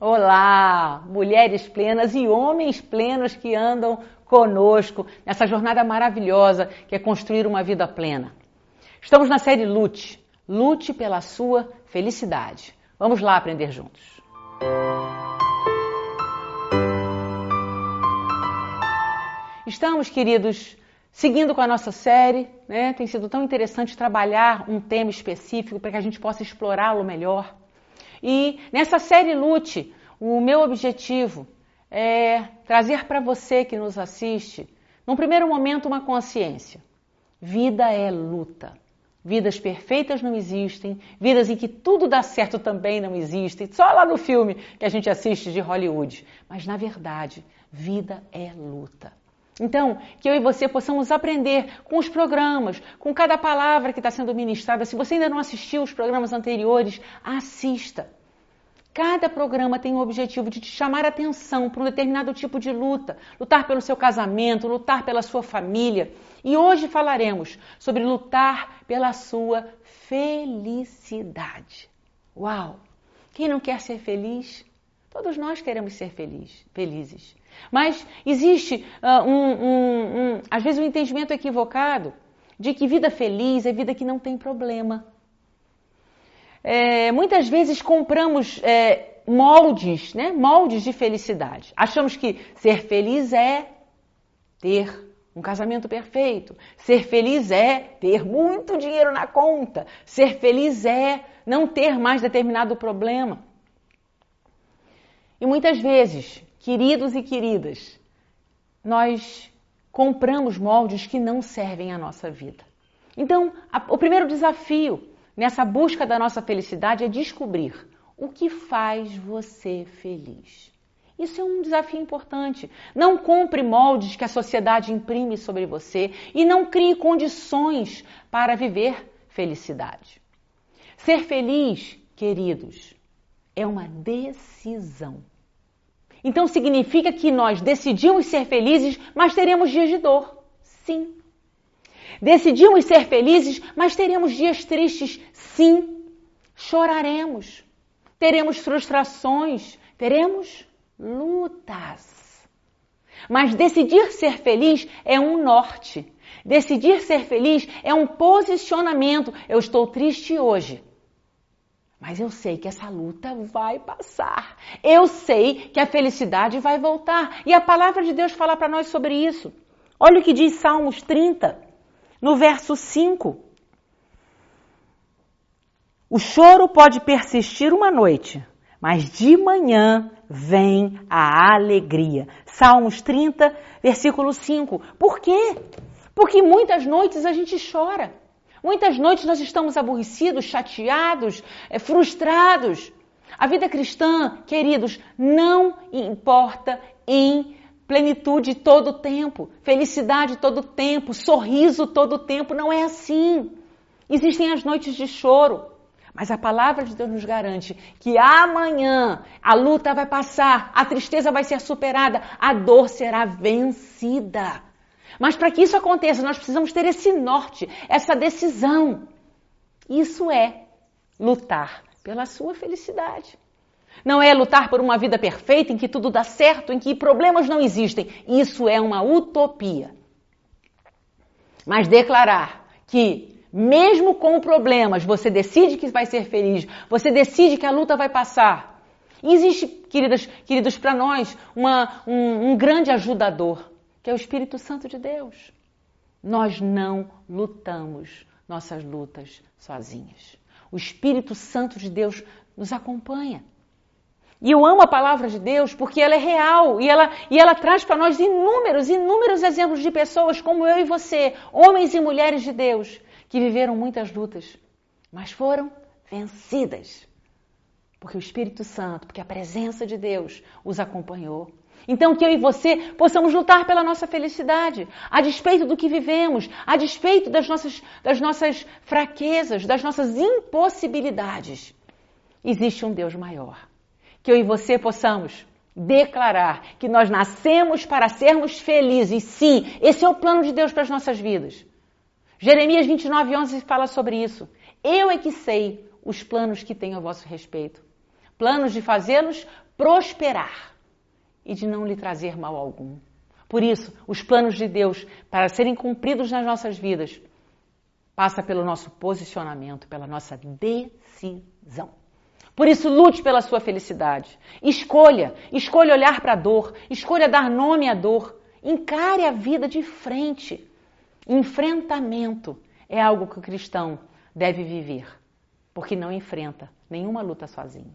Olá, mulheres plenas e homens plenos que andam conosco nessa jornada maravilhosa que é construir uma vida plena. Estamos na série Lute. Lute pela sua felicidade. Vamos lá aprender juntos. Estamos, queridos, seguindo com a nossa série, né? Tem sido tão interessante trabalhar um tema específico para que a gente possa explorá-lo melhor. E nessa série Lute, o meu objetivo é trazer para você que nos assiste, num primeiro momento, uma consciência. Vida é luta. Vidas perfeitas não existem, vidas em que tudo dá certo também não existem, só lá no filme que a gente assiste de Hollywood. Mas na verdade, vida é luta. Então, que eu e você possamos aprender com os programas, com cada palavra que está sendo ministrada. Se você ainda não assistiu os programas anteriores, assista. Cada programa tem o objetivo de te chamar a atenção para um determinado tipo de luta, lutar pelo seu casamento, lutar pela sua família. E hoje falaremos sobre lutar pela sua felicidade. Uau! Quem não quer ser feliz? Todos nós queremos ser feliz, felizes. Mas existe uh, um, um, um, às vezes, um entendimento equivocado de que vida feliz é vida que não tem problema. É, muitas vezes compramos é, moldes, né? moldes de felicidade. Achamos que ser feliz é ter um casamento perfeito. Ser feliz é ter muito dinheiro na conta. Ser feliz é não ter mais determinado problema. E muitas vezes, queridos e queridas, nós compramos moldes que não servem à nossa vida. Então, a, o primeiro desafio nessa busca da nossa felicidade é descobrir o que faz você feliz. Isso é um desafio importante. Não compre moldes que a sociedade imprime sobre você e não crie condições para viver felicidade. Ser feliz, queridos, é uma decisão. Então significa que nós decidimos ser felizes, mas teremos dias de dor. Sim. Decidimos ser felizes, mas teremos dias tristes. Sim. Choraremos. Teremos frustrações. Teremos lutas. Mas decidir ser feliz é um norte. Decidir ser feliz é um posicionamento. Eu estou triste hoje. Mas eu sei que essa luta vai passar. Eu sei que a felicidade vai voltar. E a palavra de Deus fala para nós sobre isso. Olha o que diz Salmos 30, no verso 5. O choro pode persistir uma noite, mas de manhã vem a alegria. Salmos 30, versículo 5. Por quê? Porque muitas noites a gente chora. Muitas noites nós estamos aborrecidos, chateados, eh, frustrados. A vida cristã, queridos, não importa em plenitude todo o tempo, felicidade todo o tempo, sorriso todo o tempo. Não é assim. Existem as noites de choro. Mas a palavra de Deus nos garante que amanhã a luta vai passar, a tristeza vai ser superada, a dor será vencida. Mas para que isso aconteça, nós precisamos ter esse norte, essa decisão. Isso é lutar pela sua felicidade. Não é lutar por uma vida perfeita em que tudo dá certo, em que problemas não existem. Isso é uma utopia. Mas declarar que, mesmo com problemas, você decide que vai ser feliz, você decide que a luta vai passar. Existe, queridas, queridos, para nós, uma, um, um grande ajudador que é o Espírito Santo de Deus. Nós não lutamos nossas lutas sozinhas. O Espírito Santo de Deus nos acompanha. E eu amo a palavra de Deus porque ela é real e ela, e ela traz para nós inúmeros, inúmeros exemplos de pessoas como eu e você, homens e mulheres de Deus, que viveram muitas lutas, mas foram vencidas. Porque o Espírito Santo, porque a presença de Deus os acompanhou. Então, que eu e você possamos lutar pela nossa felicidade, a despeito do que vivemos, a despeito das nossas, das nossas fraquezas, das nossas impossibilidades. Existe um Deus maior. Que eu e você possamos declarar que nós nascemos para sermos felizes. Sim, esse é o plano de Deus para as nossas vidas. Jeremias 29, 11 fala sobre isso. Eu é que sei os planos que tenho a vosso respeito planos de fazê-los prosperar e de não lhe trazer mal algum. Por isso, os planos de Deus para serem cumpridos nas nossas vidas passa pelo nosso posicionamento, pela nossa decisão. Por isso, lute pela sua felicidade. Escolha, escolha olhar para a dor, escolha dar nome à dor. Encare a vida de frente. Enfrentamento é algo que o cristão deve viver, porque não enfrenta nenhuma luta sozinho.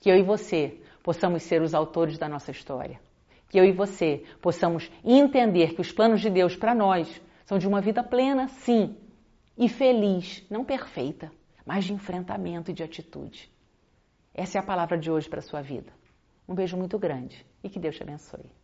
Que eu e você possamos ser os autores da nossa história. Que eu e você possamos entender que os planos de Deus para nós são de uma vida plena, sim, e feliz, não perfeita, mas de enfrentamento e de atitude. Essa é a palavra de hoje para a sua vida. Um beijo muito grande e que Deus te abençoe.